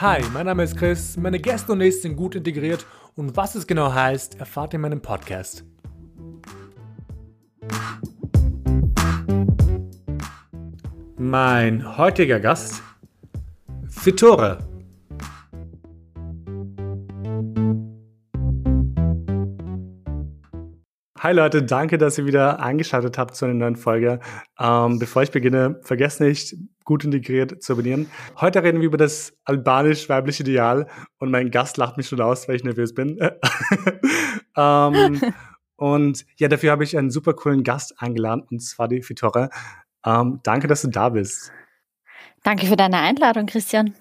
Hi, mein Name ist Chris, meine Gäste und ich sind gut integriert und was es genau heißt, erfahrt ihr in meinem Podcast. Mein heutiger Gast, Fitore. Hi Leute, danke, dass ihr wieder eingeschaltet habt zu einer neuen Folge. Ähm, bevor ich beginne, vergesst nicht, gut integriert zu abonnieren. Heute reden wir über das albanisch-weibliche Ideal und mein Gast lacht mich schon aus, weil ich nervös bin. ähm, und ja, dafür habe ich einen super coolen Gast eingeladen, und zwar die Fitore. Ähm, danke, dass du da bist. Danke für deine Einladung, Christian.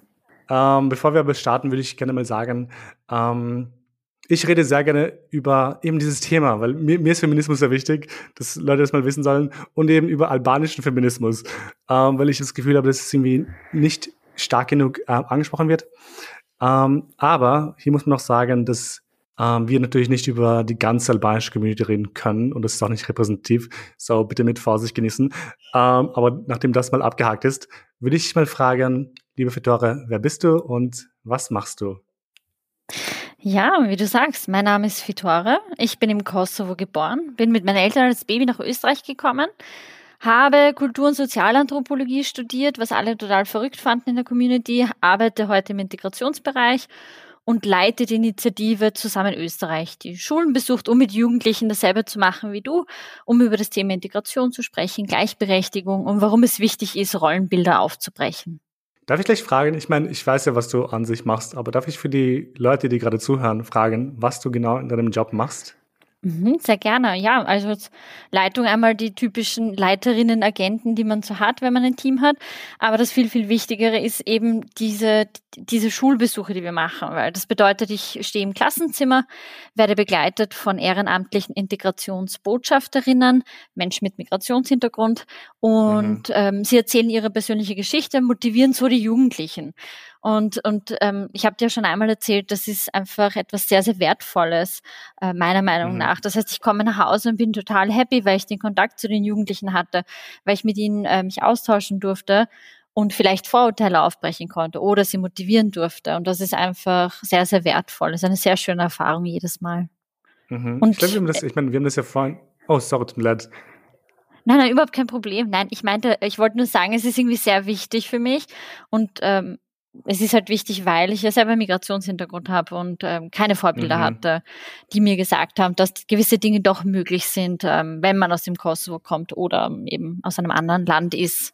Ähm, bevor wir aber starten, würde ich gerne mal sagen, ähm, ich rede sehr gerne über eben dieses Thema, weil mir, mir ist Feminismus sehr wichtig, dass Leute das mal wissen sollen und eben über albanischen Feminismus, ähm, weil ich das Gefühl habe, dass es irgendwie nicht stark genug äh, angesprochen wird. Ähm, aber hier muss man noch sagen, dass ähm, wir natürlich nicht über die ganze albanische Community reden können und das ist auch nicht repräsentativ. So bitte mit Vorsicht genießen. Ähm, aber nachdem das mal abgehakt ist, würde ich mal fragen, liebe Fedora, wer bist du und was machst du? Ja, wie du sagst, mein Name ist Fitore. Ich bin im Kosovo geboren, bin mit meinen Eltern als Baby nach Österreich gekommen, habe Kultur- und Sozialanthropologie studiert, was alle total verrückt fanden in der Community, arbeite heute im Integrationsbereich und leite die Initiative Zusammen Österreich, die Schulen besucht, um mit Jugendlichen dasselbe zu machen wie du, um über das Thema Integration zu sprechen, Gleichberechtigung und warum es wichtig ist, Rollenbilder aufzubrechen. Darf ich gleich fragen, ich meine, ich weiß ja, was du an sich machst, aber darf ich für die Leute, die gerade zuhören, fragen, was du genau in deinem Job machst? Mhm, sehr gerne, ja. Also Leitung einmal die typischen Leiterinnen, Agenten, die man so hat, wenn man ein Team hat. Aber das viel, viel Wichtigere ist eben diese, diese Schulbesuche, die wir machen, weil das bedeutet, ich stehe im Klassenzimmer, werde begleitet von ehrenamtlichen Integrationsbotschafterinnen, Menschen mit Migrationshintergrund und mhm. ähm, sie erzählen ihre persönliche Geschichte, motivieren so die Jugendlichen. Und, und ähm, ich habe dir schon einmal erzählt, das ist einfach etwas sehr, sehr Wertvolles, äh, meiner Meinung mhm. nach. Das heißt, ich komme nach Hause und bin total happy, weil ich den Kontakt zu den Jugendlichen hatte, weil ich mit ihnen äh, mich austauschen durfte und vielleicht Vorurteile aufbrechen konnte oder sie motivieren durfte. Und das ist einfach sehr, sehr wertvoll. Das ist eine sehr schöne Erfahrung jedes Mal. Mhm. Und, ich glaube, wir haben das, ich meine, wir haben das ja vorhin, oh, sorry, tut mir leid. Nein, nein, überhaupt kein Problem. Nein, ich meinte, ich wollte nur sagen, es ist irgendwie sehr wichtig für mich und ähm, es ist halt wichtig, weil ich ja selber Migrationshintergrund habe und ähm, keine Vorbilder mhm. hatte, die mir gesagt haben, dass gewisse Dinge doch möglich sind, ähm, wenn man aus dem Kosovo kommt oder eben aus einem anderen Land ist.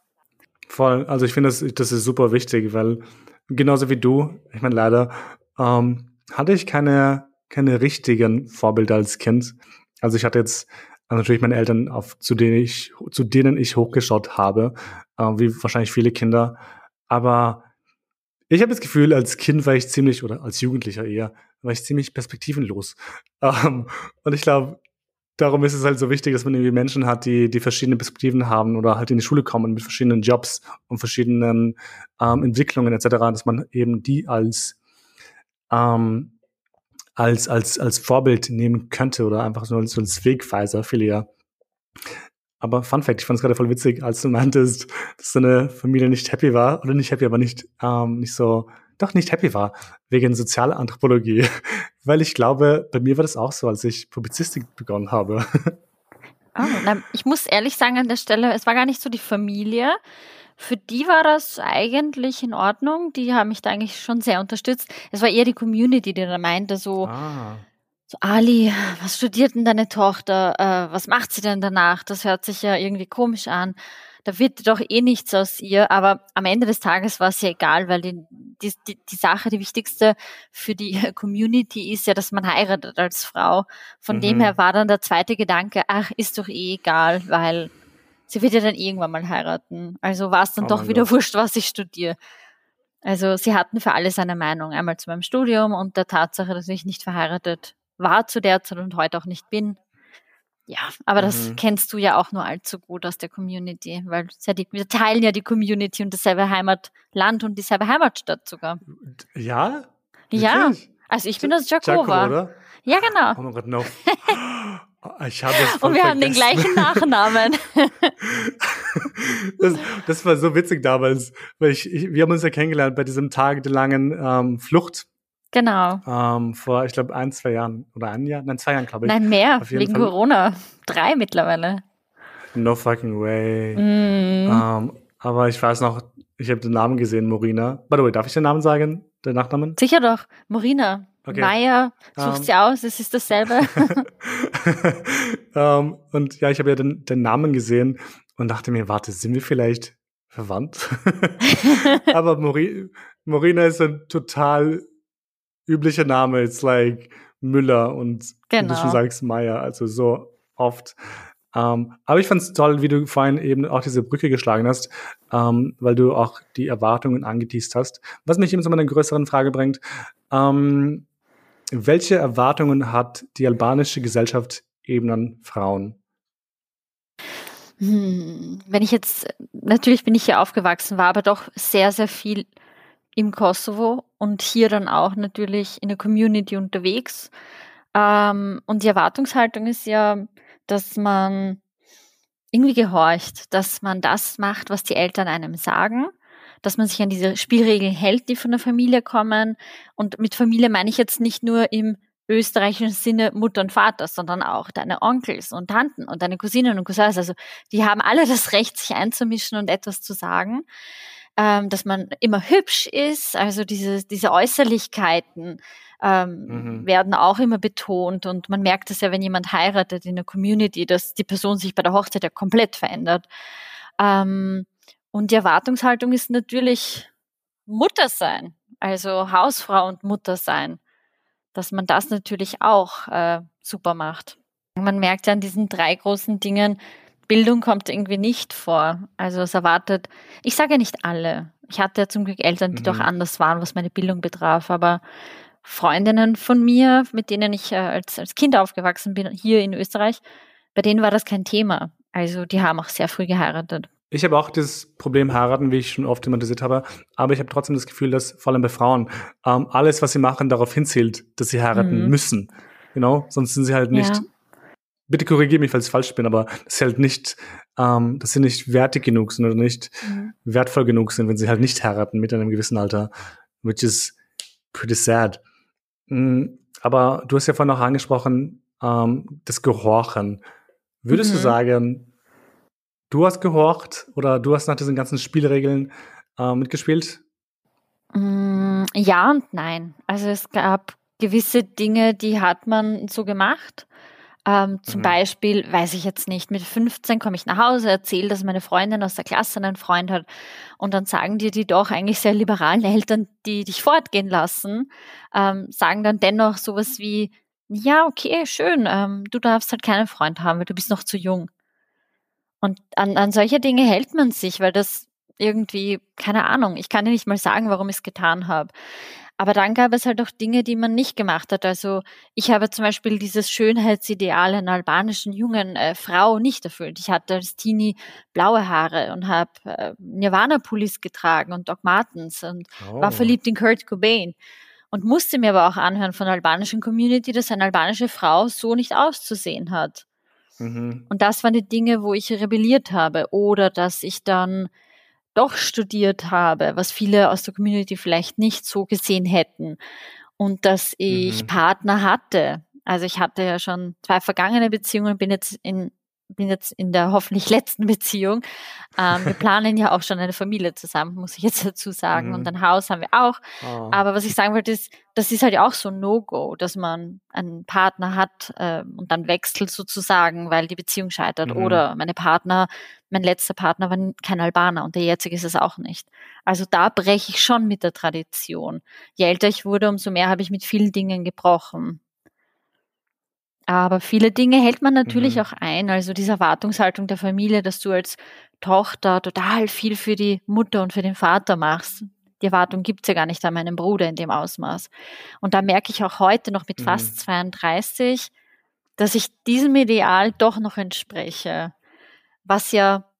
Voll, also ich finde, das, das ist super wichtig, weil genauso wie du, ich meine leider, ähm, hatte ich keine, keine richtigen Vorbilder als Kind. Also ich hatte jetzt also natürlich meine Eltern, auf, zu denen ich, zu denen ich hochgeschaut habe, äh, wie wahrscheinlich viele Kinder. Aber ich habe das Gefühl, als Kind war ich ziemlich, oder als Jugendlicher eher, war ich ziemlich perspektivenlos. Ähm, und ich glaube, darum ist es halt so wichtig, dass man irgendwie Menschen hat, die, die verschiedene Perspektiven haben oder halt in die Schule kommen mit verschiedenen Jobs und verschiedenen ähm, Entwicklungen etc., dass man eben die als, ähm, als, als, als Vorbild nehmen könnte oder einfach so als, als Wegweiser viel eher. Aber Fun Fact, ich fand es gerade voll witzig, als du meintest, dass deine Familie nicht happy war, oder nicht happy, aber nicht, ähm, nicht so, doch nicht happy war, wegen Sozialanthropologie. Weil ich glaube, bei mir war das auch so, als ich Publizistik begonnen habe. Oh, na, ich muss ehrlich sagen an der Stelle, es war gar nicht so die Familie. Für die war das eigentlich in Ordnung. Die haben mich da eigentlich schon sehr unterstützt. Es war eher die Community, die da meinte, so, ah. So, Ali, was studiert denn deine Tochter? Äh, was macht sie denn danach? Das hört sich ja irgendwie komisch an. Da wird doch eh nichts aus ihr, aber am Ende des Tages war es ja egal, weil die, die, die, Sache, die wichtigste für die Community ist ja, dass man heiratet als Frau. Von mhm. dem her war dann der zweite Gedanke, ach, ist doch eh egal, weil sie wird ja dann irgendwann mal heiraten. Also war es dann oh doch wieder Gott. wurscht, was ich studiere. Also sie hatten für alles eine Meinung. Einmal zu meinem Studium und der Tatsache, dass ich nicht verheiratet war zu der Zeit und heute auch nicht bin. Ja, aber das mhm. kennst du ja auch nur allzu gut aus der Community, weil ja die, wir teilen ja die Community und dasselbe Heimatland und dieselbe Heimatstadt sogar. Ja? Ja, also ich bin aus Jakova. Ja, genau. Oh mein Gott, no. Ich habe das Und wir haben den gleichen Nachnamen. das, das, war so witzig damals, weil ich, ich, wir haben uns ja kennengelernt bei diesem tagelangen ähm, Flucht. Genau. Ähm, vor, ich glaube, ein, zwei Jahren oder ein Jahr, nein, zwei Jahren, glaube ich. Nein, mehr, wegen Fall. Corona. Drei mittlerweile. No fucking way. Mm. Ähm, aber ich weiß noch, ich habe den Namen gesehen, Morina. By the way, darf ich den Namen sagen? Den Nachnamen? Sicher doch, Morina. Okay. Maya, sucht um, ähm. sie aus, es ist dasselbe. um, ähm, und ja, ich habe ja den, den, Namen gesehen und dachte mir, warte, sind wir vielleicht verwandt? Aber Mori Morina ist ein total üblicher Name. It's like Müller und genau. wie du schon genau. sagst, Maya, also so oft. Um, ähm, aber ich fand es toll, wie du vorhin eben auch diese Brücke geschlagen hast, um, weil du auch die Erwartungen angeteased hast. Was mich eben zu meiner größeren Frage bringt, um, welche Erwartungen hat die albanische Gesellschaft eben an Frauen? Hm, wenn ich jetzt, natürlich bin ich hier aufgewachsen, war aber doch sehr, sehr viel im Kosovo und hier dann auch natürlich in der Community unterwegs. Ähm, und die Erwartungshaltung ist ja, dass man irgendwie gehorcht, dass man das macht, was die Eltern einem sagen dass man sich an diese Spielregeln hält, die von der Familie kommen. Und mit Familie meine ich jetzt nicht nur im österreichischen Sinne Mutter und Vater, sondern auch deine Onkels und Tanten und deine Cousinen und Cousins. Also die haben alle das Recht, sich einzumischen und etwas zu sagen. Ähm, dass man immer hübsch ist, also diese, diese Äußerlichkeiten ähm, mhm. werden auch immer betont und man merkt es ja, wenn jemand heiratet in der Community, dass die Person sich bei der Hochzeit ja komplett verändert. Ähm, und die Erwartungshaltung ist natürlich Mutter sein, also Hausfrau und Mutter sein, dass man das natürlich auch äh, super macht. Man merkt ja an diesen drei großen Dingen, Bildung kommt irgendwie nicht vor. Also es erwartet, ich sage ja nicht alle. Ich hatte ja zum Glück Eltern, die mhm. doch anders waren, was meine Bildung betraf, aber Freundinnen von mir, mit denen ich äh, als, als Kind aufgewachsen bin, hier in Österreich, bei denen war das kein Thema. Also die haben auch sehr früh geheiratet. Ich habe auch dieses Problem heiraten, wie ich schon oft thematisiert habe, aber ich habe trotzdem das Gefühl, dass vor allem bei Frauen ähm, alles, was sie machen, darauf hinzielt, dass sie heiraten mhm. müssen. Genau, sonst sind sie halt nicht. Ja. Bitte korrigiere mich, falls ich falsch bin, aber dass sie halt nicht, ähm, dass sie nicht wertig genug sind oder nicht mhm. wertvoll genug sind, wenn sie halt nicht heiraten mit einem gewissen Alter, which is pretty sad. Mhm, aber du hast ja vorhin auch angesprochen, ähm, das Gehorchen. Würdest mhm. du sagen, Du hast gehorcht oder du hast nach diesen ganzen Spielregeln äh, mitgespielt? Mm, ja und nein. Also es gab gewisse Dinge, die hat man so gemacht. Ähm, zum mhm. Beispiel, weiß ich jetzt nicht, mit 15 komme ich nach Hause, erzähle, dass meine Freundin aus der Klasse einen Freund hat und dann sagen dir die doch eigentlich sehr liberalen Eltern, die dich fortgehen lassen, ähm, sagen dann dennoch sowas wie, ja, okay, schön, ähm, du darfst halt keinen Freund haben, weil du bist noch zu jung. Und an, an solche Dinge hält man sich, weil das irgendwie, keine Ahnung, ich kann dir nicht mal sagen, warum ich es getan habe. Aber dann gab es halt auch Dinge, die man nicht gemacht hat. Also ich habe zum Beispiel dieses Schönheitsideal einer albanischen jungen äh, Frau nicht erfüllt. Ich hatte als Teenie blaue Haare und habe äh, Nirvana-Pullis getragen und Doc Martens und oh. war verliebt in Kurt Cobain. Und musste mir aber auch anhören von der albanischen Community, dass eine albanische Frau so nicht auszusehen hat. Mhm. Und das waren die Dinge, wo ich rebelliert habe oder dass ich dann doch studiert habe, was viele aus der Community vielleicht nicht so gesehen hätten und dass ich mhm. Partner hatte. Also ich hatte ja schon zwei vergangene Beziehungen, bin jetzt in bin jetzt in der hoffentlich letzten Beziehung. Ähm, wir planen ja auch schon eine Familie zusammen, muss ich jetzt dazu sagen. Mhm. Und ein Haus haben wir auch. Oh. Aber was ich sagen wollte, ist, das ist halt auch so ein No-Go, dass man einen Partner hat äh, und dann wechselt sozusagen, weil die Beziehung scheitert. Mhm. Oder meine Partner, mein letzter Partner war kein Albaner und der jetzige ist es auch nicht. Also da breche ich schon mit der Tradition. Je älter ich wurde, umso mehr habe ich mit vielen Dingen gebrochen. Aber viele Dinge hält man natürlich mhm. auch ein. Also diese Erwartungshaltung der Familie, dass du als Tochter total viel für die Mutter und für den Vater machst. Die Erwartung gibt's ja gar nicht an meinem Bruder in dem Ausmaß. Und da merke ich auch heute noch mit mhm. fast 32, dass ich diesem Ideal doch noch entspreche. Was ja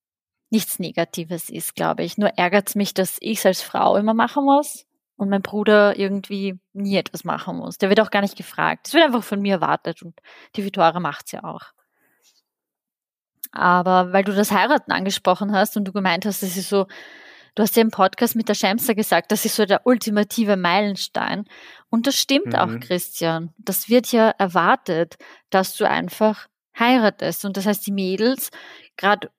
nichts Negatives ist, glaube ich. Nur ärgert's mich, dass ich es als Frau immer machen muss und mein Bruder irgendwie nie etwas machen muss. Der wird auch gar nicht gefragt. Es wird einfach von mir erwartet und die Vittoria macht's ja auch. Aber weil du das Heiraten angesprochen hast und du gemeint hast, das ist so, du hast ja im Podcast mit der Schemser gesagt, das ist so der ultimative Meilenstein. Und das stimmt mhm. auch, Christian. Das wird ja erwartet, dass du einfach heiratest. Und das heißt, die Mädels, gerade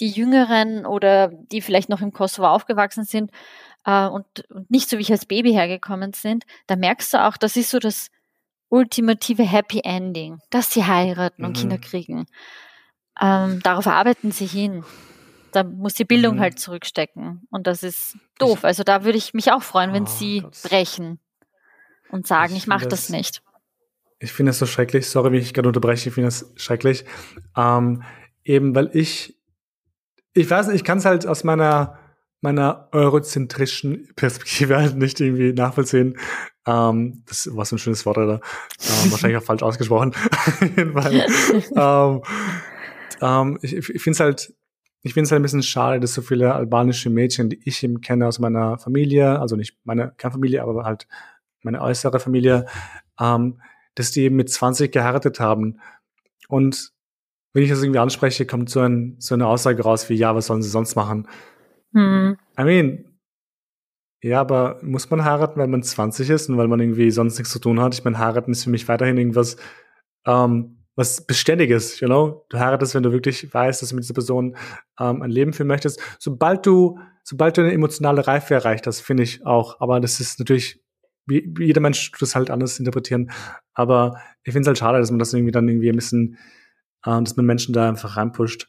die Jüngeren oder die vielleicht noch im Kosovo aufgewachsen sind äh, und, und nicht so wie ich als Baby hergekommen sind, da merkst du auch, das ist so das ultimative Happy Ending, dass sie heiraten mhm. und Kinder kriegen. Ähm, darauf arbeiten sie hin. Da muss die Bildung mhm. halt zurückstecken. Und das ist doof. Also da würde ich mich auch freuen, wenn oh, sie Gott. brechen und sagen, ich, ich mache das, das, nicht. Ich finde es so schrecklich. Sorry, wie ich gerade unterbreche. Ich finde es schrecklich. Ähm, eben weil ich, ich weiß nicht, ich kann es halt aus meiner meiner eurozentrischen Perspektive halt nicht irgendwie nachvollziehen. Ähm, das war so ein schönes Wort, oder? Ähm, wahrscheinlich auch falsch ausgesprochen. Weil, ähm, ähm, ich ich finde es halt, ich finde es halt ein bisschen schade, dass so viele albanische Mädchen, die ich eben kenne aus meiner Familie, also nicht meine Kernfamilie, aber halt meine äußere Familie, ähm, dass die eben mit 20 geheiratet haben. Und wenn ich das irgendwie anspreche, kommt so, ein, so eine Aussage raus wie, ja, was sollen sie sonst machen? Hm. I mean, ja, aber muss man heiraten, weil man 20 ist und weil man irgendwie sonst nichts zu tun hat? Ich meine, heiraten ist für mich weiterhin irgendwas, ähm, was Beständiges, you know? Du heiratest, wenn du wirklich weißt, dass du mit dieser Person ähm, ein Leben führen möchtest. Sobald du, sobald du eine emotionale Reife erreicht hast, finde ich auch. Aber das ist natürlich, wie, wie jeder Mensch das halt anders interpretieren. Aber ich finde es halt schade, dass man das irgendwie dann irgendwie ein bisschen, ähm, dass man Menschen da einfach reinpusht.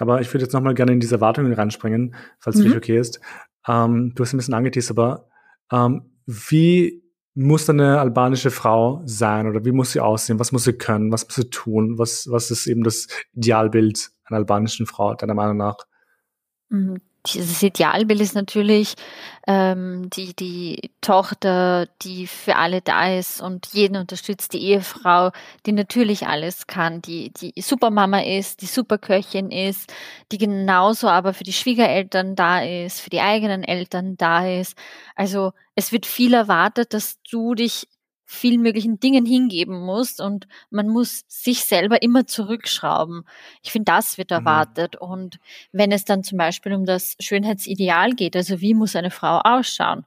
Aber ich würde jetzt nochmal gerne in diese Erwartungen reinspringen, falls mhm. für dich okay ist. Ähm, du hast ein bisschen angeteased, aber ähm, wie muss eine albanische Frau sein oder wie muss sie aussehen? Was muss sie können? Was muss sie tun? Was, was ist eben das Idealbild einer albanischen Frau, deiner Meinung nach? Mhm dieses Idealbild ist natürlich ähm, die, die Tochter, die für alle da ist und jeden unterstützt, die Ehefrau, die natürlich alles kann, die, die Supermama ist, die Superköchin ist, die genauso aber für die Schwiegereltern da ist, für die eigenen Eltern da ist. Also es wird viel erwartet, dass du dich vielen möglichen Dingen hingeben musst und man muss sich selber immer zurückschrauben. Ich finde, das wird mhm. erwartet. Mhm. Und wenn es dann zum Beispiel um das Schönheitsideal geht, also wie muss eine Frau ausschauen?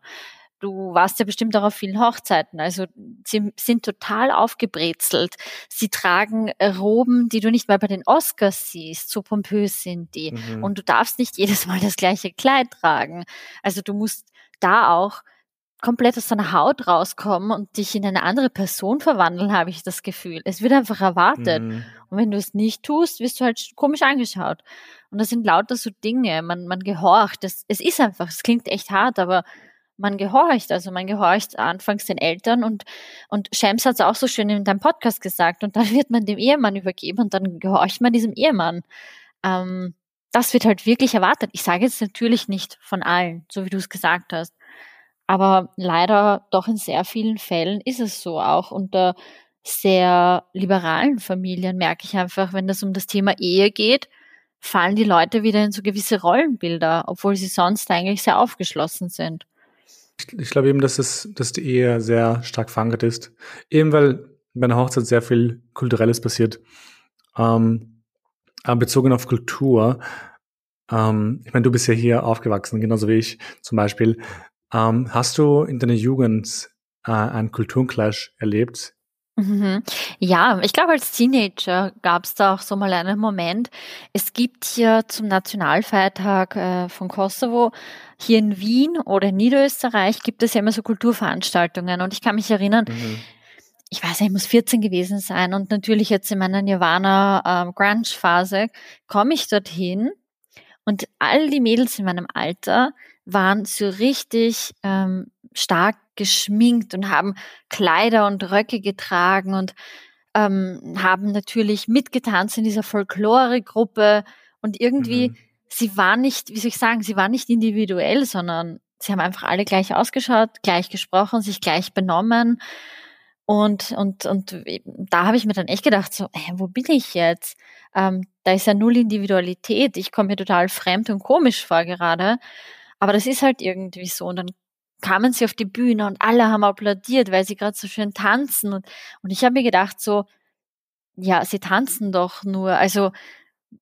Du warst ja bestimmt auch auf vielen Hochzeiten. Also sie sind total aufgebrezelt. Sie tragen Roben, die du nicht mal bei den Oscars siehst. So pompös sind die. Mhm. Und du darfst nicht jedes Mal das gleiche Kleid tragen. Also du musst da auch komplett aus deiner Haut rauskommen und dich in eine andere Person verwandeln, habe ich das Gefühl. Es wird einfach erwartet. Mhm. Und wenn du es nicht tust, wirst du halt komisch angeschaut. Und das sind lauter so Dinge. Man, man gehorcht. Das, es ist einfach, es klingt echt hart, aber man gehorcht. Also man gehorcht anfangs den Eltern und, und Shams hat es auch so schön in deinem Podcast gesagt. Und dann wird man dem Ehemann übergeben und dann gehorcht man diesem Ehemann. Ähm, das wird halt wirklich erwartet. Ich sage jetzt natürlich nicht von allen, so wie du es gesagt hast. Aber leider doch in sehr vielen Fällen ist es so. Auch unter sehr liberalen Familien merke ich einfach, wenn es um das Thema Ehe geht, fallen die Leute wieder in so gewisse Rollenbilder, obwohl sie sonst eigentlich sehr aufgeschlossen sind. Ich, ich glaube eben, dass, es, dass die Ehe sehr stark verankert ist. Eben weil bei einer Hochzeit sehr viel Kulturelles passiert. Ähm, bezogen auf Kultur, ähm, ich meine, du bist ja hier aufgewachsen, genauso wie ich zum Beispiel. Ähm, hast du in deiner Jugend äh, einen Kulturclash erlebt? Mhm. Ja, ich glaube, als Teenager gab es da auch so mal einen Moment. Es gibt hier zum Nationalfeiertag äh, von Kosovo hier in Wien oder in Niederösterreich gibt es ja immer so Kulturveranstaltungen und ich kann mich erinnern, mhm. ich weiß nicht, ich muss 14 gewesen sein und natürlich jetzt in meiner Nirvana ähm, Grunge Phase komme ich dorthin und all die Mädels in meinem Alter waren so richtig ähm, stark geschminkt und haben Kleider und Röcke getragen und ähm, haben natürlich mitgetanzt in dieser Folklore-Gruppe und irgendwie, mhm. sie waren nicht, wie soll ich sagen, sie waren nicht individuell, sondern sie haben einfach alle gleich ausgeschaut, gleich gesprochen, sich gleich benommen. Und, und, und da habe ich mir dann echt gedacht, so, hey, wo bin ich jetzt? Ähm, da ist ja null Individualität. Ich komme mir total fremd und komisch vor gerade. Aber das ist halt irgendwie so. Und dann kamen sie auf die Bühne und alle haben applaudiert, weil sie gerade so schön tanzen. Und, und ich habe mir gedacht, so, ja, sie tanzen doch nur. Also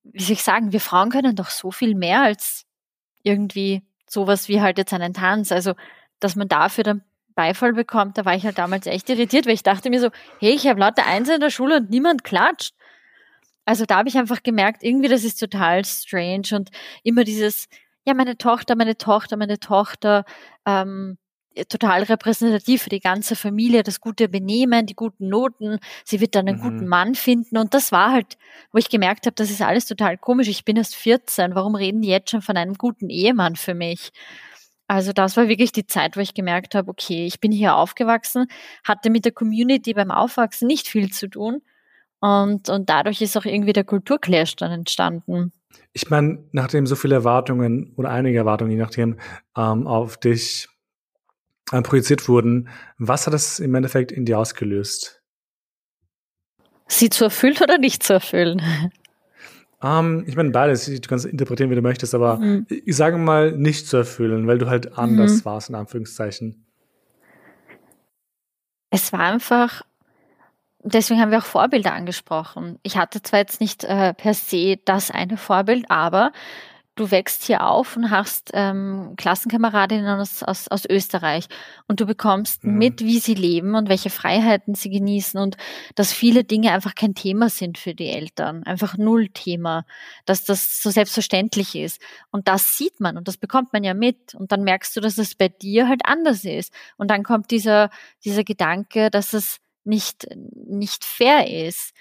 wie soll ich sagen, wir Frauen können doch so viel mehr als irgendwie sowas wie halt jetzt einen Tanz. Also, dass man dafür dann Beifall bekommt, da war ich halt damals echt irritiert, weil ich dachte mir so, hey, ich habe lauter Eins in der Schule und niemand klatscht. Also da habe ich einfach gemerkt, irgendwie das ist total strange und immer dieses, ja, meine Tochter, meine Tochter, meine Tochter, ähm, total repräsentativ für die ganze Familie, das gute Benehmen, die guten Noten. Sie wird dann einen mhm. guten Mann finden. Und das war halt, wo ich gemerkt habe, das ist alles total komisch. Ich bin erst 14. Warum reden die jetzt schon von einem guten Ehemann für mich? Also das war wirklich die Zeit, wo ich gemerkt habe, okay, ich bin hier aufgewachsen, hatte mit der Community beim Aufwachsen nicht viel zu tun. Und, und dadurch ist auch irgendwie der Kulturclash dann entstanden. Ich meine, nachdem so viele Erwartungen oder einige Erwartungen, je nachdem, ähm, auf dich äh, projiziert wurden, was hat das im Endeffekt in dir ausgelöst? Sie zu erfüllen oder nicht zu erfüllen? Um, ähm, ich meine beides, du kannst interpretieren, wie du möchtest, aber mhm. ich sage mal nicht zu erfüllen, weil du halt anders mhm. warst, in Anführungszeichen. Es war einfach, deswegen haben wir auch Vorbilder angesprochen. Ich hatte zwar jetzt nicht äh, per se das eine Vorbild, aber du wächst hier auf und hast ähm, Klassenkameradinnen aus, aus, aus Österreich und du bekommst mhm. mit, wie sie leben und welche Freiheiten sie genießen und dass viele Dinge einfach kein Thema sind für die Eltern, einfach null Thema, dass das so selbstverständlich ist. Und das sieht man und das bekommt man ja mit und dann merkst du, dass es bei dir halt anders ist. Und dann kommt dieser, dieser Gedanke, dass es nicht, nicht fair ist.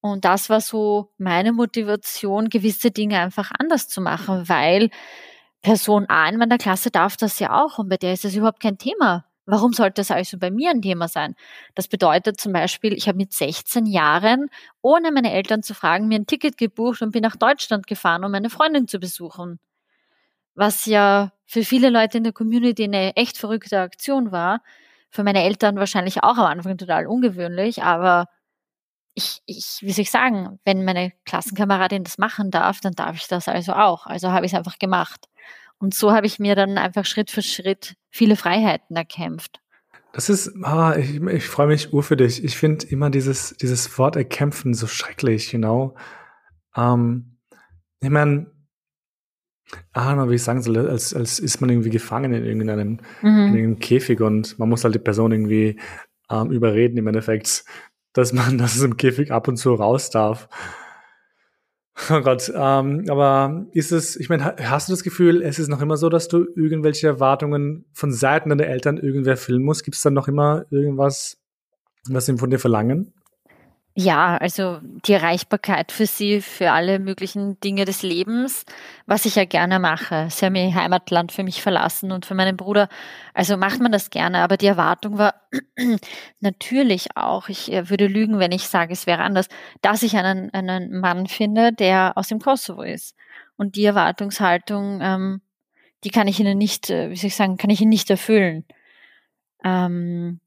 Und das war so meine Motivation, gewisse Dinge einfach anders zu machen, weil Person A in meiner Klasse darf das ja auch und bei der ist das überhaupt kein Thema. Warum sollte das also bei mir ein Thema sein? Das bedeutet zum Beispiel, ich habe mit 16 Jahren, ohne meine Eltern zu fragen, mir ein Ticket gebucht und bin nach Deutschland gefahren, um meine Freundin zu besuchen. Was ja für viele Leute in der Community eine echt verrückte Aktion war. Für meine Eltern wahrscheinlich auch am Anfang total ungewöhnlich, aber ich, ich, wie soll ich sagen, wenn meine Klassenkameradin das machen darf, dann darf ich das also auch. Also habe ich es einfach gemacht. Und so habe ich mir dann einfach Schritt für Schritt viele Freiheiten erkämpft. Das ist, ah, ich, ich freue mich ur für dich. Ich finde immer dieses, dieses Wort erkämpfen so schrecklich, you know. Ähm, ich meine, ah, wie ich sagen soll, als, als ist man irgendwie gefangen in irgendeinem, mhm. in irgendeinem Käfig und man muss halt die Person irgendwie ähm, überreden im Endeffekt, dass man, dass es im Käfig ab und zu raus darf. Oh Gott, ähm, aber ist es, ich meine, hast du das Gefühl, es ist noch immer so, dass du irgendwelche Erwartungen von Seiten deiner Eltern irgendwer filmen musst? Gibt es dann noch immer irgendwas, was sie von dir verlangen? Ja, also die Erreichbarkeit für sie, für alle möglichen Dinge des Lebens, was ich ja gerne mache. Sie haben ihr Heimatland für mich verlassen und für meinen Bruder. Also macht man das gerne, aber die Erwartung war natürlich auch, ich äh, würde lügen, wenn ich sage, es wäre anders, dass ich einen, einen Mann finde, der aus dem Kosovo ist. Und die Erwartungshaltung, ähm, die kann ich ihnen nicht, äh, wie soll ich sagen, kann ich ihnen nicht erfüllen. Ähm,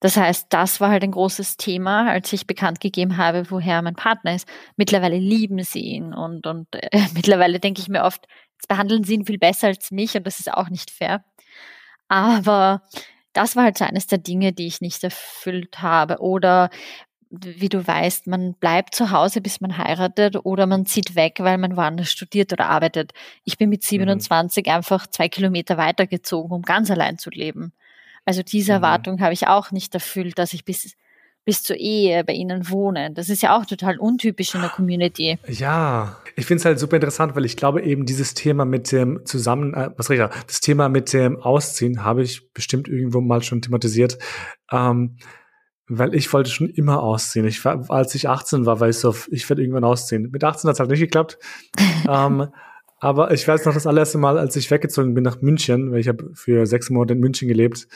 das heißt, das war halt ein großes Thema, als ich bekannt gegeben habe, woher mein Partner ist. Mittlerweile lieben sie ihn und, und äh, mittlerweile denke ich mir oft, jetzt behandeln sie ihn viel besser als mich und das ist auch nicht fair. Aber das war halt so eines der Dinge, die ich nicht erfüllt habe. Oder wie du weißt, man bleibt zu Hause, bis man heiratet oder man zieht weg, weil man woanders studiert oder arbeitet. Ich bin mit 27 mhm. einfach zwei Kilometer weitergezogen, um ganz allein zu leben. Also diese mhm. Erwartung habe ich auch nicht erfüllt, dass ich bis bis zur Ehe bei ihnen wohne. Das ist ja auch total untypisch in der Community. Ja, ich finde es halt super interessant, weil ich glaube eben dieses Thema mit dem Zusammen, äh, was ich das Thema mit dem Ausziehen habe ich bestimmt irgendwo mal schon thematisiert. Ähm, weil ich wollte schon immer ausziehen. Ich war, als ich 18 war, war ich so, ich werde irgendwann ausziehen. Mit 18 hat es halt nicht geklappt. ähm, aber ich weiß noch das allererste Mal, als ich weggezogen bin nach München, weil ich habe für sechs Monate in München gelebt,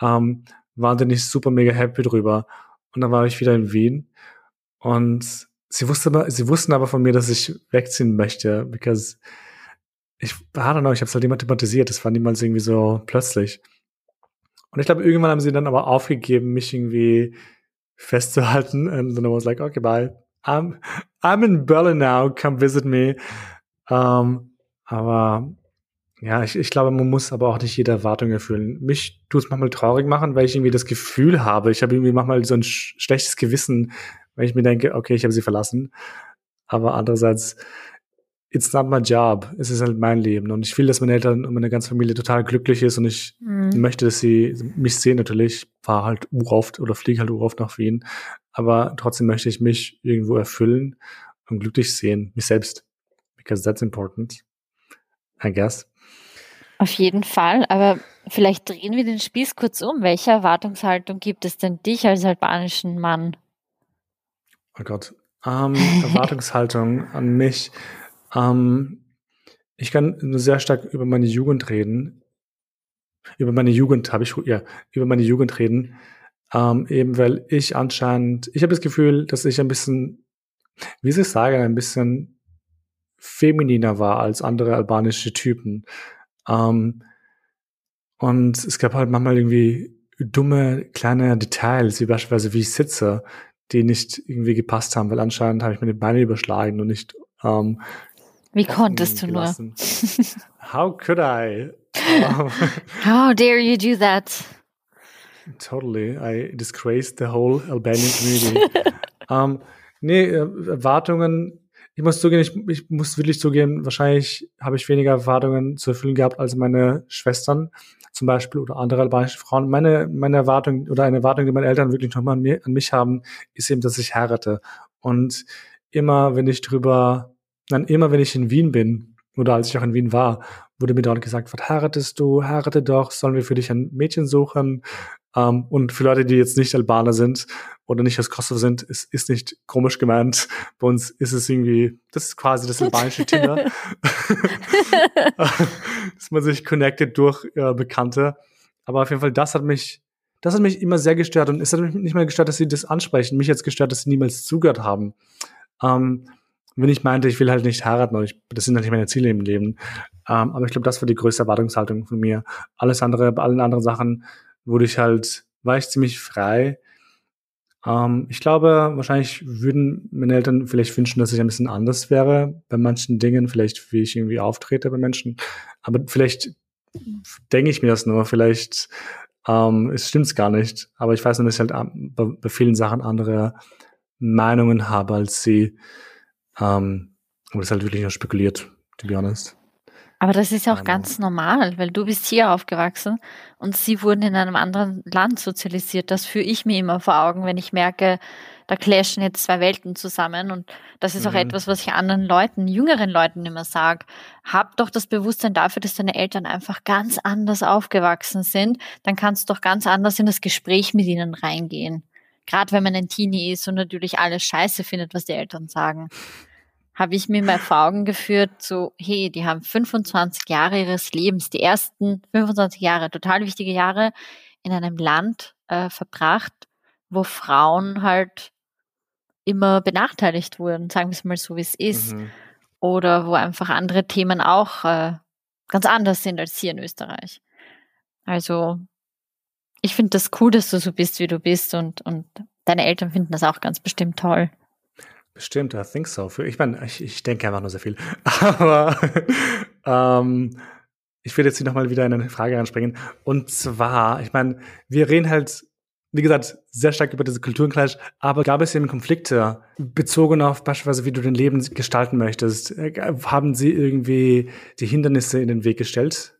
ähm, waren die nicht super mega happy drüber. Und dann war ich wieder in Wien und sie wusste aber, sie wussten aber von mir, dass ich wegziehen möchte, because ich, I don't know, ich habe es halt immer thematisiert, das war niemals irgendwie so plötzlich. Und ich glaube, irgendwann haben sie dann aber aufgegeben, mich irgendwie festzuhalten. And then I was like, okay, bye. I'm, I'm in Berlin now, come visit me. Ähm, aber ja, ich, ich glaube, man muss aber auch nicht jede Erwartung erfüllen. Mich tut es manchmal traurig machen, weil ich irgendwie das Gefühl habe, ich habe irgendwie manchmal so ein sch schlechtes Gewissen, wenn ich mir denke, okay, ich habe sie verlassen. Aber andererseits it's not my job. Es ist halt mein Leben. Und ich will, dass meine Eltern und meine ganze Familie total glücklich ist und ich mhm. möchte, dass sie mich sehen natürlich. Ich fahre halt uroft oder fliege halt uroft nach Wien. Aber trotzdem möchte ich mich irgendwo erfüllen und glücklich sehen. Mich selbst. Because that's important. I guess. Auf jeden Fall. Aber vielleicht drehen wir den Spieß kurz um. Welche Erwartungshaltung gibt es denn dich als albanischen Mann? Oh Gott. Ähm, Erwartungshaltung an mich. Ähm, ich kann nur sehr stark über meine Jugend reden. Über meine Jugend habe ich, ja, über meine Jugend reden. Ähm, eben weil ich anscheinend, ich habe das Gefühl, dass ich ein bisschen, wie soll ich sagen, ein bisschen femininer war als andere albanische Typen. Ähm, und es gab halt manchmal irgendwie dumme kleine Details, wie beispielsweise wie ich sitze, die nicht irgendwie gepasst haben, weil anscheinend habe ich meine Beine überschlagen und nicht ähm, wie konntest du nur? How could I? How dare you do that? Totally. I disgraced the whole Albanian community. um, nee, äh, Erwartungen. Ich muss zugeben, ich, ich muss wirklich zugeben, wahrscheinlich habe ich weniger Erwartungen zu erfüllen gehabt als meine Schwestern zum Beispiel oder andere albanische Frauen. Meine, meine Erwartung oder eine Erwartung, die meine Eltern wirklich nochmal an, mir, an mich haben, ist eben, dass ich heirate. Und immer, wenn ich drüber dann immer, wenn ich in Wien bin, oder als ich auch in Wien war, wurde mir dort gesagt, was heiratest du? Heirate doch, sollen wir für dich ein Mädchen suchen? Um, ähm, und für Leute, die jetzt nicht Albaner sind oder nicht aus Kosovo sind, ist, ist nicht komisch gemeint. Bei uns ist es irgendwie, das ist quasi das albanische Tinder. dass man sich connected durch äh, Bekannte. Aber auf jeden Fall, das hat mich, das hat mich immer sehr gestört und es hat mich nicht mal gestört, dass sie das ansprechen. Mich jetzt gestört, dass sie niemals zugehört haben. Um, ähm, wenn ich meinte, ich will halt nicht heiraten, oder ich, das sind halt nicht meine Ziele im Leben. Ähm, aber ich glaube, das war die größte Erwartungshaltung von mir. Alles andere, bei allen anderen Sachen wurde ich halt, war ich ziemlich frei. Ähm, ich glaube, wahrscheinlich würden meine Eltern vielleicht wünschen, dass ich ein bisschen anders wäre bei manchen Dingen, vielleicht wie ich irgendwie auftrete bei Menschen. Aber vielleicht denke ich mir das nur, vielleicht ähm, es stimmt's gar nicht. Aber ich weiß nur, dass ich halt bei, bei vielen Sachen andere Meinungen habe als sie. Ähm, aber das ist halt wirklich nur spekuliert, to be honest. Aber das ist ja auch ganz normal, weil du bist hier aufgewachsen und sie wurden in einem anderen Land sozialisiert. Das führe ich mir immer vor Augen, wenn ich merke, da clashen jetzt zwei Welten zusammen. Und das ist auch mhm. etwas, was ich anderen Leuten, jüngeren Leuten immer sage. Hab doch das Bewusstsein dafür, dass deine Eltern einfach ganz anders aufgewachsen sind. Dann kannst du doch ganz anders in das Gespräch mit ihnen reingehen. Gerade wenn man ein Teenie ist und natürlich alles scheiße findet, was die Eltern sagen habe ich mir mal vor Augen geführt, so, hey, die haben 25 Jahre ihres Lebens, die ersten 25 Jahre, total wichtige Jahre, in einem Land äh, verbracht, wo Frauen halt immer benachteiligt wurden, sagen wir es mal so, wie es ist. Mhm. Oder wo einfach andere Themen auch äh, ganz anders sind als hier in Österreich. Also, ich finde das cool, dass du so bist, wie du bist und, und deine Eltern finden das auch ganz bestimmt toll. Bestimmt, I think so. Ich meine, ich, ich denke einfach nur sehr viel. Aber ähm, ich will jetzt hier nochmal wieder in eine Frage anspringen. Und zwar, ich meine, wir reden halt, wie gesagt, sehr stark über diese Kulturenclash, aber gab es eben Konflikte bezogen auf beispielsweise, wie du dein Leben gestalten möchtest? Haben sie irgendwie die Hindernisse in den Weg gestellt?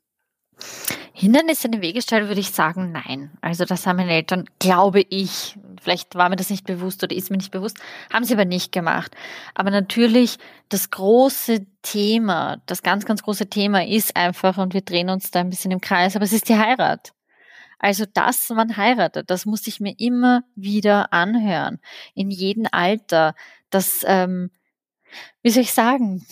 Hindernisse in den Weg gestellt, würde ich sagen, nein. Also das haben meine Eltern, glaube ich, vielleicht war mir das nicht bewusst oder ist mir nicht bewusst, haben sie aber nicht gemacht. Aber natürlich, das große Thema, das ganz, ganz große Thema ist einfach, und wir drehen uns da ein bisschen im Kreis, aber es ist die Heirat. Also, dass man heiratet, das muss ich mir immer wieder anhören. In jedem Alter. Das, ähm, wie soll ich sagen,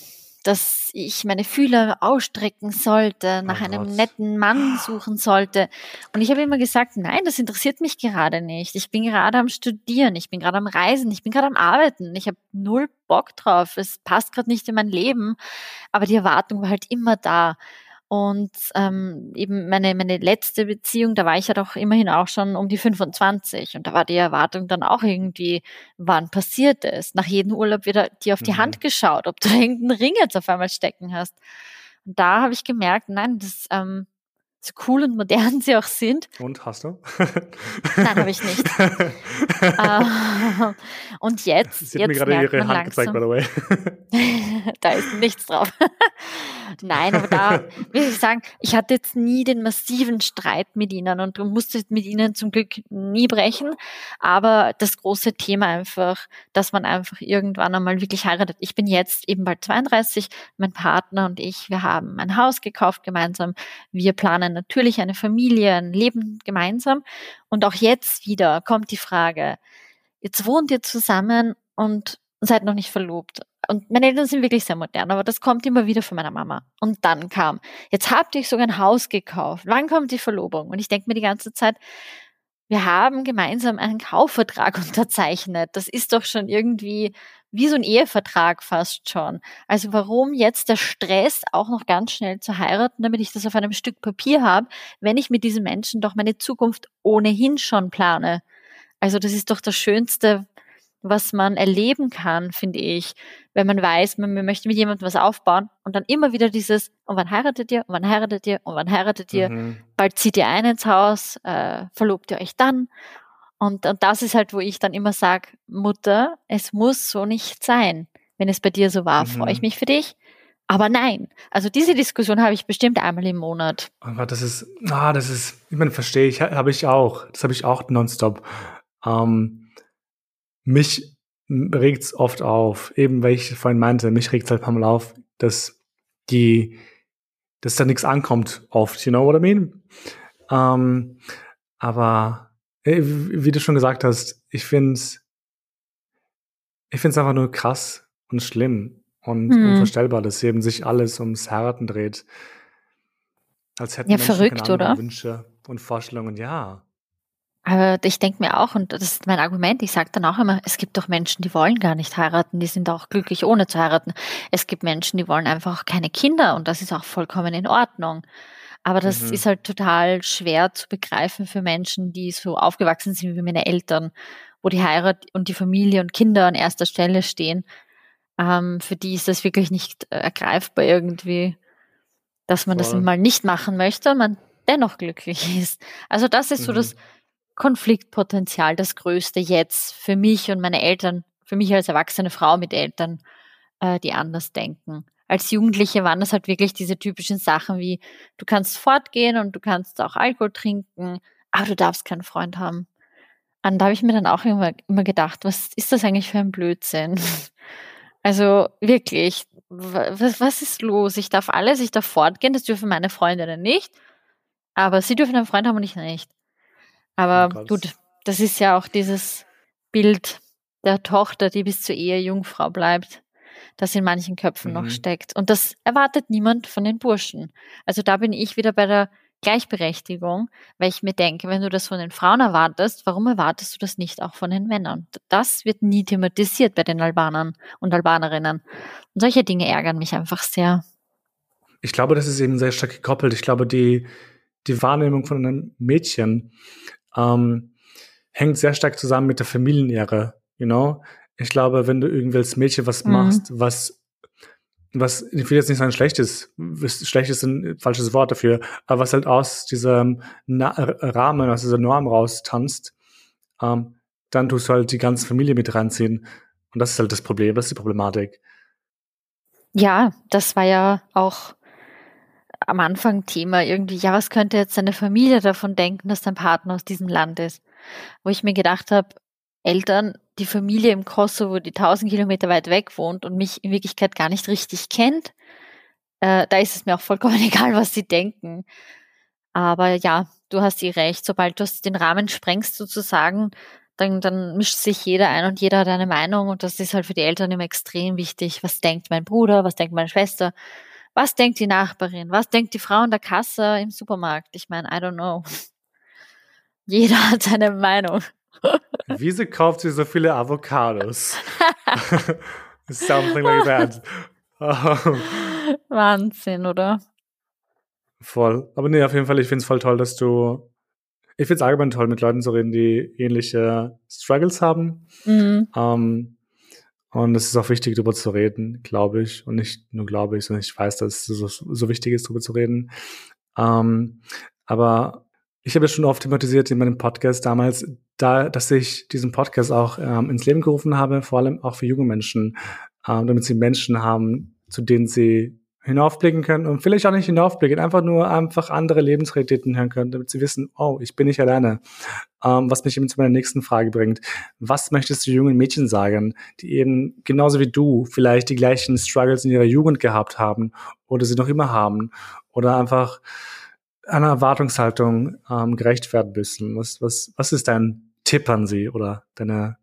dass ich meine Fühler ausstrecken sollte, nach oh einem Gott. netten Mann suchen sollte. Und ich habe immer gesagt, nein, das interessiert mich gerade nicht. Ich bin gerade am Studieren, ich bin gerade am Reisen, ich bin gerade am Arbeiten. Ich habe null Bock drauf. Es passt gerade nicht in mein Leben. Aber die Erwartung war halt immer da. Und ähm, eben meine, meine letzte Beziehung, da war ich ja doch immerhin auch schon um die 25. Und da war die Erwartung dann auch irgendwie, wann passiert es? Nach jedem Urlaub wird dir auf die mhm. Hand geschaut, ob du irgendeinen Ring jetzt auf einmal stecken hast. Und da habe ich gemerkt, nein, das, ähm, so cool und modern sie auch sind. Und hast du? Nein, habe ich nicht. uh, und jetzt. Sie hat jetzt mir gerade ihre Hand gezeigt, by the way. da ist nichts drauf. Nein, aber da will ich sagen, ich hatte jetzt nie den massiven Streit mit ihnen und musste mit ihnen zum Glück nie brechen. Aber das große Thema einfach, dass man einfach irgendwann einmal wirklich heiratet. Ich bin jetzt eben bald 32, mein Partner und ich, wir haben ein Haus gekauft gemeinsam. Wir planen natürlich eine Familie, ein Leben gemeinsam. Und auch jetzt wieder kommt die Frage, jetzt wohnt ihr zusammen und seid noch nicht verlobt. Und meine Eltern sind wirklich sehr modern, aber das kommt immer wieder von meiner Mama. Und dann kam, jetzt habt ihr sogar ein Haus gekauft. Wann kommt die Verlobung? Und ich denke mir die ganze Zeit, wir haben gemeinsam einen Kaufvertrag unterzeichnet. Das ist doch schon irgendwie wie so ein Ehevertrag fast schon. Also warum jetzt der Stress, auch noch ganz schnell zu heiraten, damit ich das auf einem Stück Papier habe, wenn ich mit diesem Menschen doch meine Zukunft ohnehin schon plane? Also das ist doch das Schönste, was man erleben kann, finde ich, wenn man weiß, man, möchte mit jemandem was aufbauen und dann immer wieder dieses, und wann heiratet ihr, und wann heiratet ihr, und wann heiratet ihr, mhm. bald zieht ihr ein ins Haus, äh, verlobt ihr euch dann. Und, und das ist halt, wo ich dann immer sage, Mutter, es muss so nicht sein. Wenn es bei dir so war, mhm. freue ich mich für dich. Aber nein, also diese Diskussion habe ich bestimmt einmal im Monat. Aber das ist, ah, das ist, ich meine, verstehe ich, habe ich auch, das habe ich auch nonstop. Ähm, mich regt's oft auf, eben weil ich vorhin meinte, mich regt's halt ein paar Mal auf, dass die, dass da nichts ankommt oft, you know what I mean? Ähm, aber wie du schon gesagt hast, ich find's, ich find's einfach nur krass und schlimm und hm. unvorstellbar, dass eben sich alles ums Heiraten dreht. Als hätten ja, Menschen verrückt, oder? Wünsche und Vorstellungen, ja. Aber ich denke mir auch, und das ist mein Argument, ich sage dann auch immer, es gibt doch Menschen, die wollen gar nicht heiraten, die sind auch glücklich ohne zu heiraten. Es gibt Menschen, die wollen einfach keine Kinder und das ist auch vollkommen in Ordnung. Aber das mhm. ist halt total schwer zu begreifen für Menschen, die so aufgewachsen sind wie meine Eltern, wo die Heirat und die Familie und Kinder an erster Stelle stehen. Ähm, für die ist das wirklich nicht äh, ergreifbar irgendwie, dass man Voll. das mal nicht machen möchte und man dennoch glücklich ist. Also das ist mhm. so das Konfliktpotenzial das größte jetzt für mich und meine Eltern, für mich als erwachsene Frau mit Eltern, äh, die anders denken. Als Jugendliche waren das halt wirklich diese typischen Sachen wie, du kannst fortgehen und du kannst auch Alkohol trinken, aber du darfst keinen Freund haben. Und da habe ich mir dann auch immer, immer gedacht, was ist das eigentlich für ein Blödsinn? Also wirklich, was, was ist los? Ich darf alles, ich darf fortgehen, das dürfen meine Freundinnen nicht, aber sie dürfen einen Freund haben und ich nicht. Aber gut, das ist ja auch dieses Bild der Tochter, die bis zur Ehe Jungfrau bleibt, das in manchen Köpfen mhm. noch steckt. Und das erwartet niemand von den Burschen. Also da bin ich wieder bei der Gleichberechtigung, weil ich mir denke, wenn du das von den Frauen erwartest, warum erwartest du das nicht auch von den Männern? Das wird nie thematisiert bei den Albanern und Albanerinnen. Und solche Dinge ärgern mich einfach sehr. Ich glaube, das ist eben sehr stark gekoppelt. Ich glaube, die, die Wahrnehmung von einem Mädchen ähm, hängt sehr stark zusammen mit der Familienehre, you know? Ich glaube, wenn du irgendwie als Mädchen was mhm. machst, was was, ich will jetzt nicht sagen schlechtes, schlecht ist ein falsches Wort dafür, aber was halt aus diesem Na Rahmen, aus dieser Norm raustanzt, ähm, dann tust du halt die ganze Familie mit reinziehen. Und das ist halt das Problem, das ist die Problematik. Ja, das war ja auch am Anfang Thema irgendwie, ja, was könnte jetzt deine Familie davon denken, dass dein Partner aus diesem Land ist? Wo ich mir gedacht habe, Eltern, die Familie im Kosovo, die tausend Kilometer weit weg wohnt und mich in Wirklichkeit gar nicht richtig kennt, äh, da ist es mir auch vollkommen egal, was sie denken. Aber ja, du hast die recht. Sobald du den Rahmen sprengst sozusagen, dann, dann mischt sich jeder ein und jeder hat eine Meinung und das ist halt für die Eltern immer extrem wichtig. Was denkt mein Bruder? Was denkt meine Schwester? Was denkt die Nachbarin? Was denkt die Frau in der Kasse im Supermarkt? Ich meine, I don't know. Jeder hat seine Meinung. Wieso kauft sie so viele Avocados? Something like that. Wahnsinn, oder? Voll. Aber nee, auf jeden Fall, ich finde es voll toll, dass du. Ich finde es allgemein toll, mit Leuten zu reden, die ähnliche Struggles haben. Mhm. Ähm, und es ist auch wichtig, darüber zu reden, glaube ich. Und nicht nur glaube ich, sondern ich weiß, dass es so, so wichtig ist, darüber zu reden. Ähm, aber ich habe es schon oft thematisiert in meinem Podcast damals, da, dass ich diesen Podcast auch ähm, ins Leben gerufen habe, vor allem auch für junge Menschen, ähm, damit sie Menschen haben, zu denen sie hinaufblicken können und vielleicht auch nicht hinaufblicken, einfach nur einfach andere Lebensrealitäten hören können, damit sie wissen, oh, ich bin nicht alleine. Ähm, was mich eben zu meiner nächsten Frage bringt. Was möchtest du jungen Mädchen sagen, die eben genauso wie du vielleicht die gleichen Struggles in ihrer Jugend gehabt haben oder sie noch immer haben oder einfach einer Erwartungshaltung ähm, gerecht werden müssen? Was, was, was ist dein Tipp an sie oder deine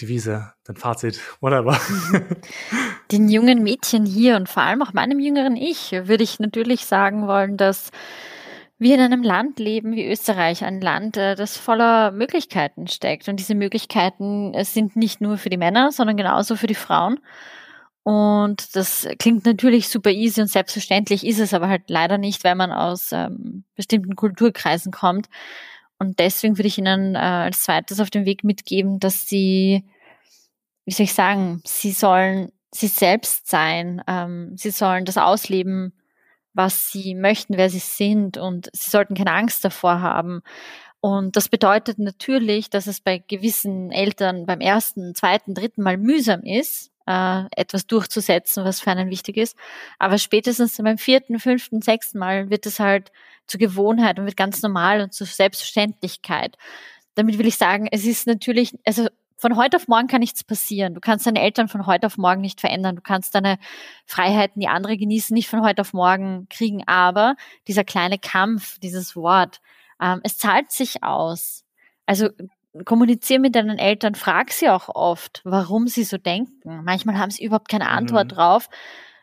Devise, dein Fazit, whatever. Den jungen Mädchen hier und vor allem auch meinem jüngeren Ich würde ich natürlich sagen wollen, dass wir in einem Land leben wie Österreich, ein Land, äh, das voller Möglichkeiten steckt. Und diese Möglichkeiten äh, sind nicht nur für die Männer, sondern genauso für die Frauen. Und das klingt natürlich super easy und selbstverständlich ist es aber halt leider nicht, weil man aus ähm, bestimmten Kulturkreisen kommt. Und deswegen würde ich Ihnen äh, als zweites auf den Weg mitgeben, dass Sie, wie soll ich sagen, Sie sollen Sie selbst sein. Ähm, sie sollen das ausleben, was Sie möchten, wer Sie sind. Und Sie sollten keine Angst davor haben. Und das bedeutet natürlich, dass es bei gewissen Eltern beim ersten, zweiten, dritten Mal mühsam ist, äh, etwas durchzusetzen, was für einen wichtig ist. Aber spätestens beim vierten, fünften, sechsten Mal wird es halt zur Gewohnheit und wird ganz normal und zur Selbstverständlichkeit. Damit will ich sagen, es ist natürlich, also von heute auf morgen kann nichts passieren. Du kannst deine Eltern von heute auf morgen nicht verändern. Du kannst deine Freiheiten, die andere genießen, nicht von heute auf morgen kriegen. Aber dieser kleine Kampf, dieses Wort, ähm, es zahlt sich aus. Also kommuniziere mit deinen Eltern, frag sie auch oft, warum sie so denken. Manchmal haben sie überhaupt keine Antwort mhm. drauf.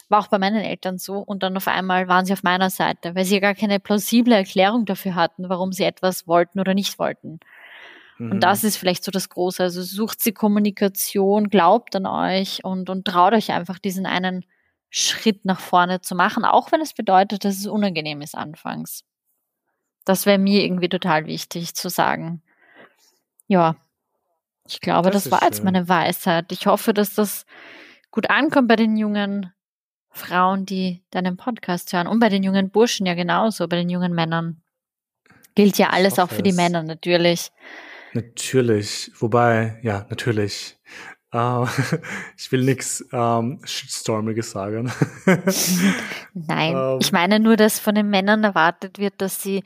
War auch bei meinen Eltern so. Und dann auf einmal waren sie auf meiner Seite, weil sie ja gar keine plausible Erklärung dafür hatten, warum sie etwas wollten oder nicht wollten. Mhm. Und das ist vielleicht so das Große. Also sucht sie Kommunikation, glaubt an euch und, und traut euch einfach diesen einen Schritt nach vorne zu machen, auch wenn es bedeutet, dass es unangenehm ist anfangs. Das wäre mir irgendwie total wichtig zu sagen ja, ich glaube, das, das war jetzt meine Weisheit. Ich hoffe, dass das gut ankommt bei den jungen Frauen, die deinen Podcast hören. Und bei den jungen Burschen ja genauso, bei den jungen Männern. Gilt ja alles auch für die Männer natürlich. Natürlich. Wobei, ja, natürlich. Uh, ich will nichts ähm, Shitstormiges sagen. Nein, um, ähm. ich meine nur, dass von den Männern erwartet wird, dass sie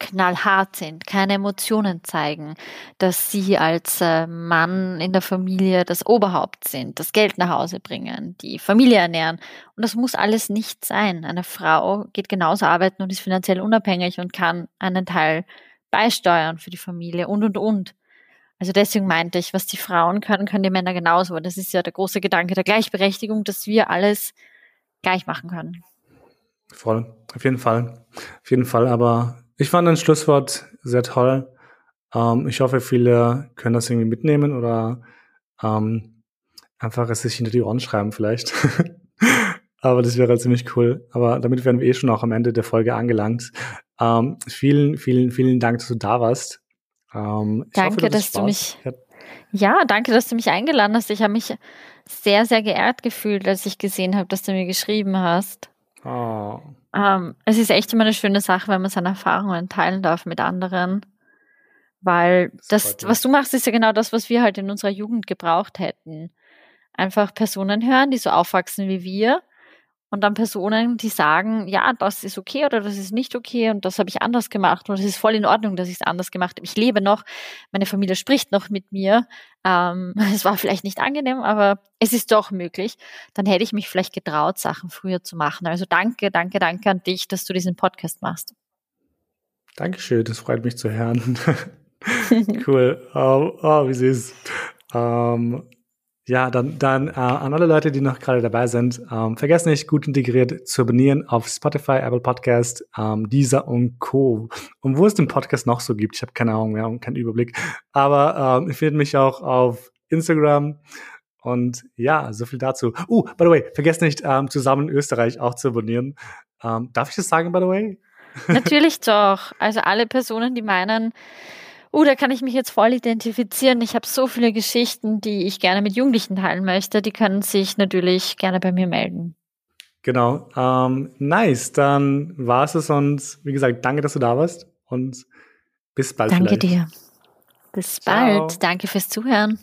knallhart sind, keine Emotionen zeigen, dass sie als äh, Mann in der Familie das Oberhaupt sind, das Geld nach Hause bringen, die Familie ernähren. Und das muss alles nicht sein. Eine Frau geht genauso arbeiten und ist finanziell unabhängig und kann einen Teil beisteuern für die Familie und, und, und. Also deswegen meinte ich, was die Frauen können, können die Männer genauso. Das ist ja der große Gedanke der Gleichberechtigung, dass wir alles gleich machen können. Voll, auf jeden Fall. Auf jeden Fall, aber ich fand ein Schlusswort sehr toll. Ähm, ich hoffe, viele können das irgendwie mitnehmen oder ähm, einfach es sich hinter die Ohren schreiben vielleicht. aber das wäre ziemlich cool. Aber damit wären wir eh schon auch am Ende der Folge angelangt. Ähm, vielen, vielen, vielen Dank, dass du da warst. Ähm, danke, hoffe, dass du mich. Ja, danke, dass du mich eingeladen hast. Ich habe mich sehr, sehr geehrt gefühlt, als ich gesehen habe, dass du mir geschrieben hast. Oh. Ähm, es ist echt immer eine schöne Sache, wenn man seine Erfahrungen teilen darf mit anderen. Weil das, das was du machst, ist ja genau das, was wir halt in unserer Jugend gebraucht hätten. Einfach Personen hören, die so aufwachsen wie wir und dann Personen, die sagen, ja, das ist okay oder das ist nicht okay und das habe ich anders gemacht und es ist voll in Ordnung, dass ich es anders gemacht habe. Ich lebe noch, meine Familie spricht noch mit mir. Ähm, es war vielleicht nicht angenehm, aber es ist doch möglich. Dann hätte ich mich vielleicht getraut, Sachen früher zu machen. Also danke, danke, danke an dich, dass du diesen Podcast machst. Dankeschön, das freut mich zu hören. cool. Oh, oh, wie süß. Ähm, ja, dann, dann äh, an alle Leute, die noch gerade dabei sind, ähm, vergesst nicht, gut integriert zu abonnieren auf Spotify, Apple Podcast, ähm, Deezer und Co. Und wo es den Podcast noch so gibt, ich habe keine Ahnung mehr und keinen Überblick. Aber ähm, findet mich auch auf Instagram. Und ja, so viel dazu. Uh, by the way, vergesst nicht, ähm, zusammen Österreich auch zu abonnieren. Ähm, darf ich das sagen, by the way? Natürlich doch. Also alle Personen, die meinen, Uh, da kann ich mich jetzt voll identifizieren. Ich habe so viele Geschichten, die ich gerne mit Jugendlichen teilen möchte. Die können sich natürlich gerne bei mir melden. Genau. Ähm, nice. Dann war es es und wie gesagt, danke, dass du da warst und bis bald. Danke vielleicht. dir. Bis bald. Danke fürs Zuhören.